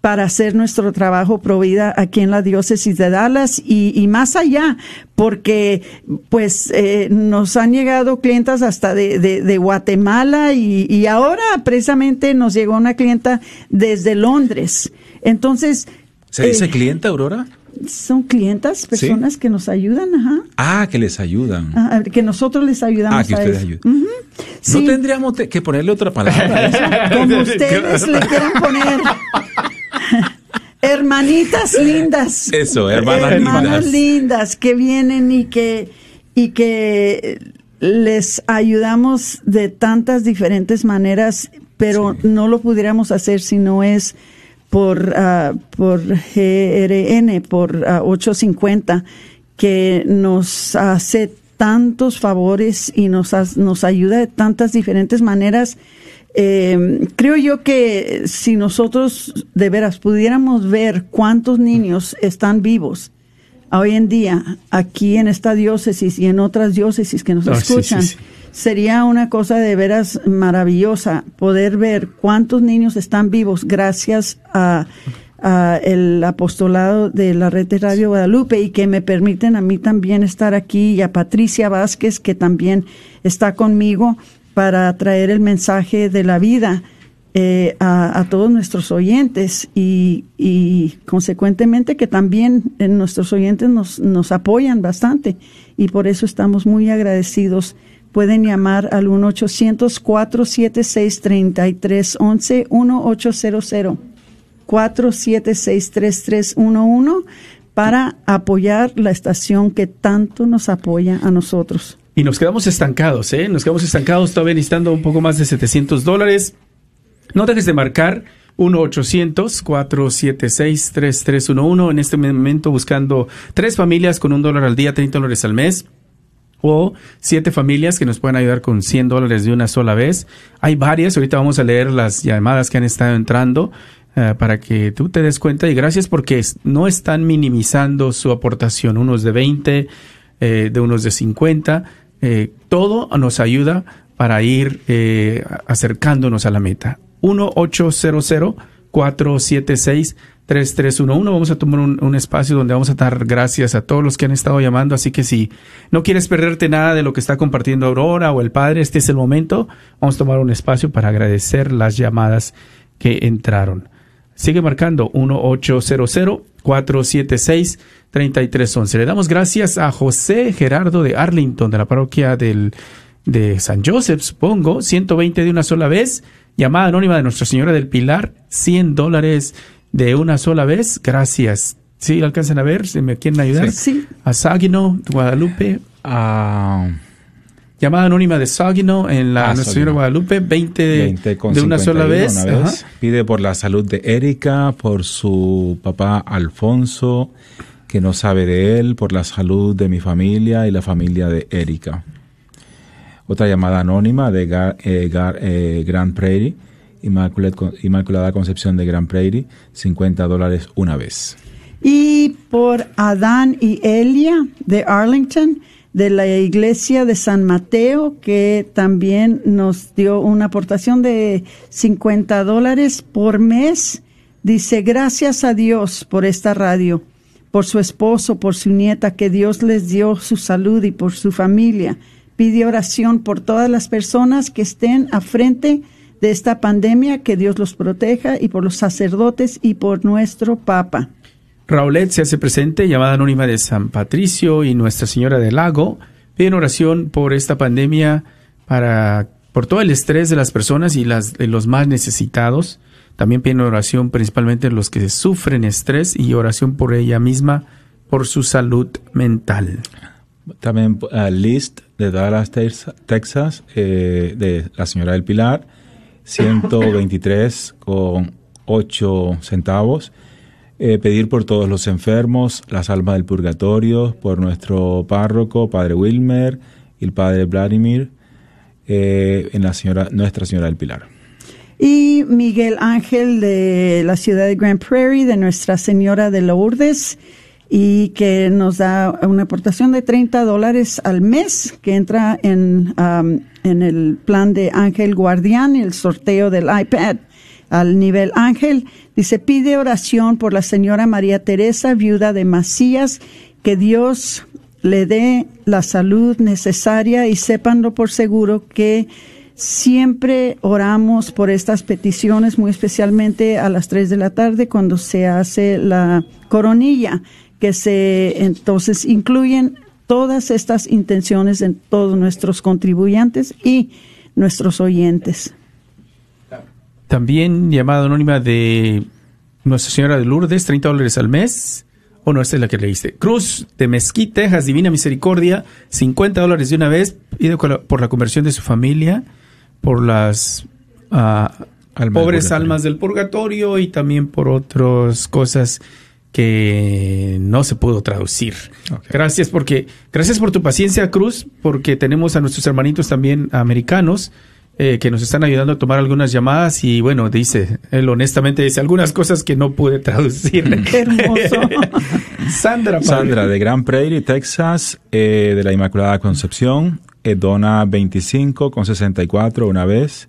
para hacer nuestro trabajo provida aquí en la diócesis de Dallas y, más allá, porque pues eh, nos han llegado clientas hasta de, de, Guatemala y, ahora precisamente nos llegó una clienta desde Londres. Entonces... ¿Se dice eh, clienta, Aurora? Son clientas, personas que nos ayudan, ajá. Ah, que les ayudan. que nosotros les ayudamos. Ah, que ustedes ayudan. No tendríamos que ponerle otra palabra. Como ustedes le quieran poner. Hermanitas lindas. Eso, hermanas, hermanas lindas. que vienen y que y que les ayudamos de tantas diferentes maneras, pero no lo pudiéramos hacer si no es por uh, por GRN, por 850 ah, que nos hace tantos favores y nos nos ayuda de tantas diferentes maneras eh, creo yo que si nosotros de veras pudiéramos ver cuántos niños están vivos hoy en día aquí en esta diócesis y en otras diócesis que nos ah, escuchan, sería una cosa de veras maravillosa poder ver cuántos niños están vivos gracias a, a el apostolado de la red de Radio Guadalupe y que me permiten a mí también estar aquí y a Patricia Vázquez que también está conmigo para traer el mensaje de la vida eh, a, todos nuestros oyentes y, consecuentemente que también eh, nuestros oyentes nos, nos apoyan bastante y por eso estamos muy agradecidos. Pueden llamar al 1-800-476-3311, 1-800-476-3311 para apoyar la estación que tanto nos apoya a nosotros. Y nos quedamos estancados, ¿eh? Nos quedamos estancados todavía necesitando un poco más de 700 dólares. No dejes de marcar 1-800-476-3311. En este momento buscando tres familias con un dólar al día, 30 dólares al mes. O siete familias que nos pueden ayudar con 100 dólares de una sola vez. Hay varias, ahorita vamos a leer las llamadas que han estado entrando eh, para que tú te des cuenta. Y gracias porque no están minimizando su aportación. Unos de 20, eh, de unos de 50 eh, todo nos ayuda para ir eh, acercándonos a la meta. 1-800-476-3311. Vamos a tomar un, un, espacio donde vamos a dar gracias a todos los que han estado llamando. Así que si no quieres perderte nada de lo que está compartiendo Aurora o el Padre, este es el momento. Vamos a tomar un espacio para agradecer las llamadas que entraron. Sigue marcando 1-800-476-3311. Le damos gracias a José Gerardo de Arlington, de la parroquia del, de San Joseph, supongo. 120 de una sola vez. Llamada anónima de Nuestra Señora del Pilar. 100 dólares de una sola vez. Gracias. ¿Sí alcanzan a ver? ¿Se me quieren ayudar? Sí. A Sagino, Guadalupe. Ah, Llamada anónima de Sagino en la Ah, Nuestra Señora Saginaw. Guadalupe. 20 de, 20 con de una sola 51 vez. una Ajá. vez. Pide por la salud de Erika, por su papá Alfonso, que no sabe de él, por la salud de mi familia y la familia de Erika. Otra llamada anónima de Gar- eh, Gar- eh, Grand Prairie, Inmaculada Concepción de Grand Prairie, 50 dólares una vez. Y por Adán y Elia de Arlington, de la iglesia de San Mateo, que también nos dio una aportación de 50 dólares por mes. Dice, gracias a Dios por esta radio, por su esposo, por su nieta, que Dios les dio su salud y por su familia. Pide oración por todas las personas que estén a frente de esta pandemia, que Dios los proteja y por los sacerdotes y por nuestro Papa. Raulet se hace presente, llamada anónima de San Patricio y Nuestra Señora del Lago. Piden oración por esta pandemia, para, por todo el estrés de las personas y las, de los más necesitados. También piden oración principalmente los que sufren estrés y oración por ella misma, por su salud mental. También uh, List de Dallas, Tex- Texas, eh, de la señora del Pilar, 123 con 8 centavos. Eh, pedir por todos los enfermos, las almas del purgatorio, por nuestro párroco, Padre Wilmer, y el Padre Vladimir, eh, en la señora, Nuestra Señora del Pilar. Y Miguel Ángel de la ciudad de Grand Prairie, de Nuestra Señora de Lourdes, y que nos da una aportación de 30 dólares al mes, que entra en, um, en el plan de Ángel Guardián, el sorteo del iPad al nivel Ángel. Dice, pide oración por la señora María Teresa, viuda de Macías, que Dios le dé la salud necesaria y sépanlo por seguro que siempre oramos por estas peticiones, muy especialmente a las 3 de la tarde cuando se hace la coronilla, que se entonces incluyen todas estas intenciones en todos nuestros contribuyentes y nuestros oyentes. También llamada anónima de Nuestra Señora de Lourdes, 30 dólares al mes. O no, esta es la que leíste. Cruz de Mesquite, Texas, Divina Misericordia, 50 dólares de una vez. Pide por la conversión de su familia, por las del pobres almas del purgatorio y también por otras cosas que no se pudo traducir. Gracias porque gracias por tu paciencia, Cruz, porque tenemos a nuestros hermanitos también americanos eh, que nos están ayudando a tomar algunas llamadas y bueno, dice, él honestamente dice algunas cosas que no pude traducir. Qué hermoso. Sandra, padre. Sandra de Grand Prairie, Texas, eh, de la Inmaculada Concepción, eh, dona 25 con 64 una vez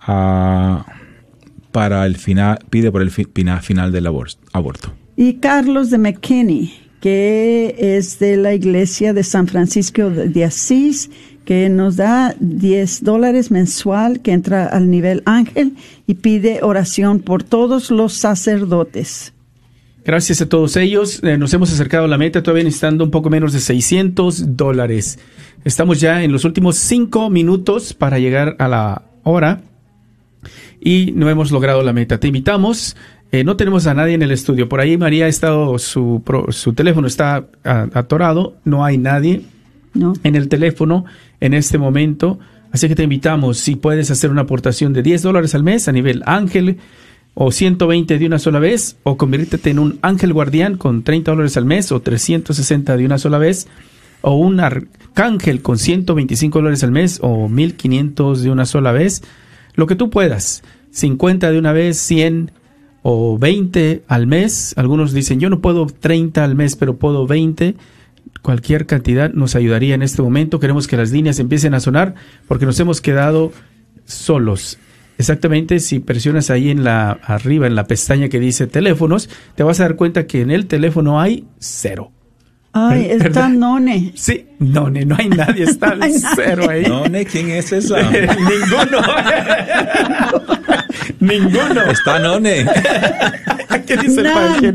ah, para el final, pide por el fi- final del abor- aborto. Y Carlos de McKinney, que es de la iglesia de San Francisco de de Asís, que nos da 10 dólares mensual, que entra al nivel ángel y pide oración por todos los sacerdotes. Gracias a todos ellos. Eh, nos hemos acercado a la meta, todavía necesitando un poco menos de 600 dólares. Estamos ya en los últimos cinco minutos para llegar a la hora y no hemos logrado la meta. Te invitamos. eh, no tenemos a nadie en el estudio. Por ahí María ha estado, su, su teléfono está atorado. No hay nadie ¿no? en el teléfono en este momento. Así que te invitamos, si puedes hacer una aportación de 10 dólares al mes a nivel ángel o 120 de una sola vez o conviértete en un ángel guardián con 30 dólares al mes o 360 de una sola vez o un arcángel con 125 dólares al mes o 1500 de una sola vez. Lo que tú puedas, 50 de una vez, 100 o 20 al mes. Algunos dicen, yo no puedo 30 al mes, pero puedo 20 cualquier cantidad nos ayudaría en este momento. Queremos que las líneas empiecen a sonar porque nos hemos quedado solos. Exactamente, si presionas ahí en la arriba en la pestaña que dice teléfonos, te vas a dar cuenta que en el teléfono hay cero. Ay, está. None. Sí, no, ne- no hay nadie, está el hay nadie. cero ahí. None, ¿quién es esa? Ninguno. Ninguno. Está None. ¿Qué dice el None. padre? ¿Quién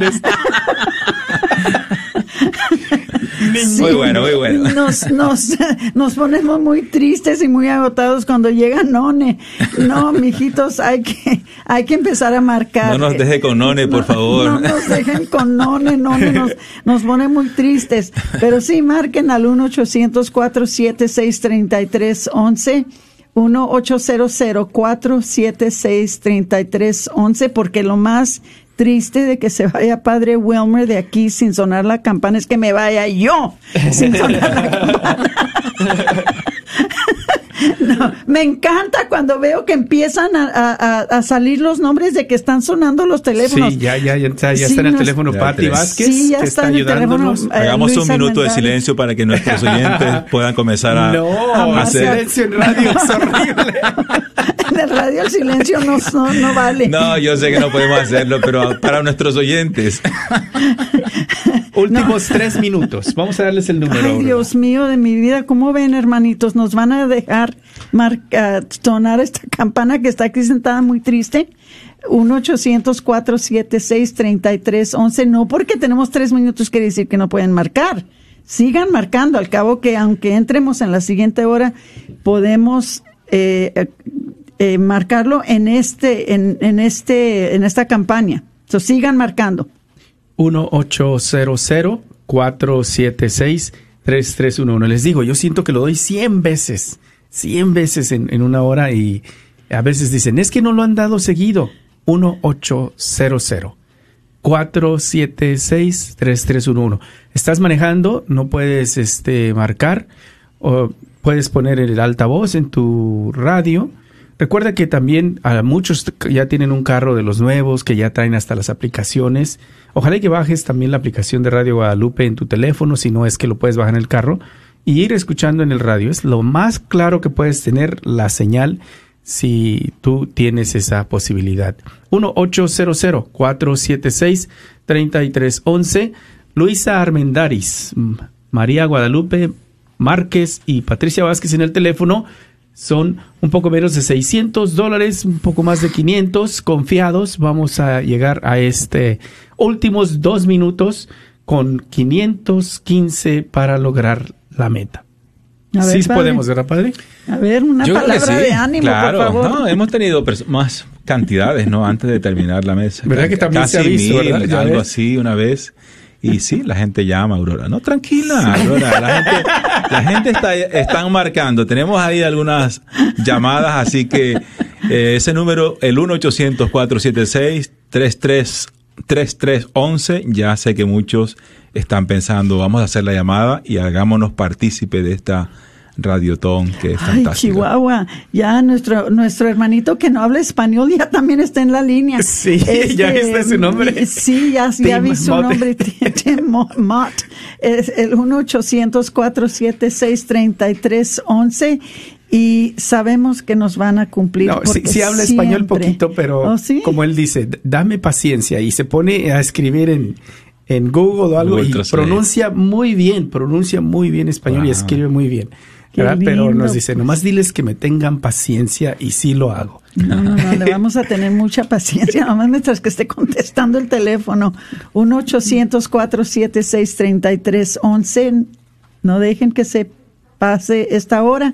es? Muy bueno, muy bueno. Nos, nos, nos ponemos muy tristes y muy agotados cuando llega None. No, mijitos, hay que, hay que empezar a marcar. No nos deje con None, por No- favor. No nos dejen con None, None nos, nos pone muy tristes. Pero sí, marquen al 1-800-476-3311. 1-800-476-3311, porque lo más triste de que se vaya Padre Wilmer de aquí sin sonar la campana es que me vaya yo sin sonar la campana. No, me encanta cuando veo que empiezan a, a- a- a salir los nombres de que están sonando los teléfonos. Sí, ya, ya, ya, está, ya Sí, está en el teléfono Patti. Vázquez. Sí, ya que está en el ayudándonos. teléfono. Eh, Hagamos un Luis minuto de silencio para que nuestros oyentes puedan comenzar a, No, a hacer. silencio en radio es horrible. En el radio el silencio no, no, no vale. No, yo sé que no podemos hacerlo, pero para nuestros oyentes. Últimos tres minutos. Vamos a darles el número. Ay. Dios mío de mi vida, ¿cómo ven, hermanitos? Nos van a dejar marca- sonar esta campana que está aquí sentada muy triste. 1-800-476-3311. No porque tenemos tres minutos quiere decir que no pueden marcar. Sigan marcando. Al cabo que aunque entremos en la siguiente hora, podemos eh, eh, eh, marcarlo en este, en, en este, en esta campaña. So, sigan marcando. 1-800-476-3311. Les digo, yo siento que lo doy 100 veces, 100 veces en, una hora y a veces dicen, es que no lo han dado seguido. 1-800-476-3311. Estás manejando, no puedes este, marcar o puedes poner el altavoz en tu radio. Recuerda que también a muchos ya tienen un carro de los nuevos que ya traen hasta las aplicaciones. Ojalá que bajes también la aplicación de Radio Guadalupe en tu teléfono, si no es que lo puedes bajar en el carro y ir escuchando en el radio. Es lo más claro que puedes tener la señal si tú tienes esa posibilidad. 1-800-476-3311. Luisa Armendaris, María Guadalupe Márquez y Patricia Vázquez en el teléfono. Son un poco menos de 600 dólares, un poco más de 500 confiados. Vamos a llegar a este últimos dos minutos con 515 para lograr la meta. A ver, sí padre. podemos, ¿verdad, padre? A ver, una Yo creo que palabra sí, de ánimo, claro. por favor. No, hemos tenido más cantidades, ¿no? Antes de terminar la mesa. ¿Verdad que también Casi se ha visto, mil, verdad? Ya algo ves. así una vez. Y sí, la gente llama, Aurora. No, tranquila, Aurora. La gente, la gente está, están marcando. Tenemos ahí algunas llamadas, así que eh, ese número, el 1-800-476-3311, ya sé que muchos están pensando, vamos a hacer la llamada y hagámonos partícipe de esta radiotón que es Ay, fantástica. Chihuahua, ya nuestro nuestro hermanito que no habla español ya también está en la línea. Este, Sí, ya viste su nombre. Sí, ya, ya vi su Mott. nombre, Tim Mo- Mott. Es el 1-800-476-3311 y sabemos que nos van a cumplir. No, sí, porque sí habla español poquito, pero ¿Oh, sí? como él dice, "D- dame paciencia y se pone a escribir en, en Google o algo Google y Translate. pronuncia muy bien, pronuncia muy bien español y escribe muy bien. Pero nos dice, pues. nomás diles que me tengan paciencia y sí lo hago. No, no, no, le vamos a tener mucha paciencia, nomás mientras que esté contestando el teléfono. 1-800-476-3311. No dejen que se pase esta hora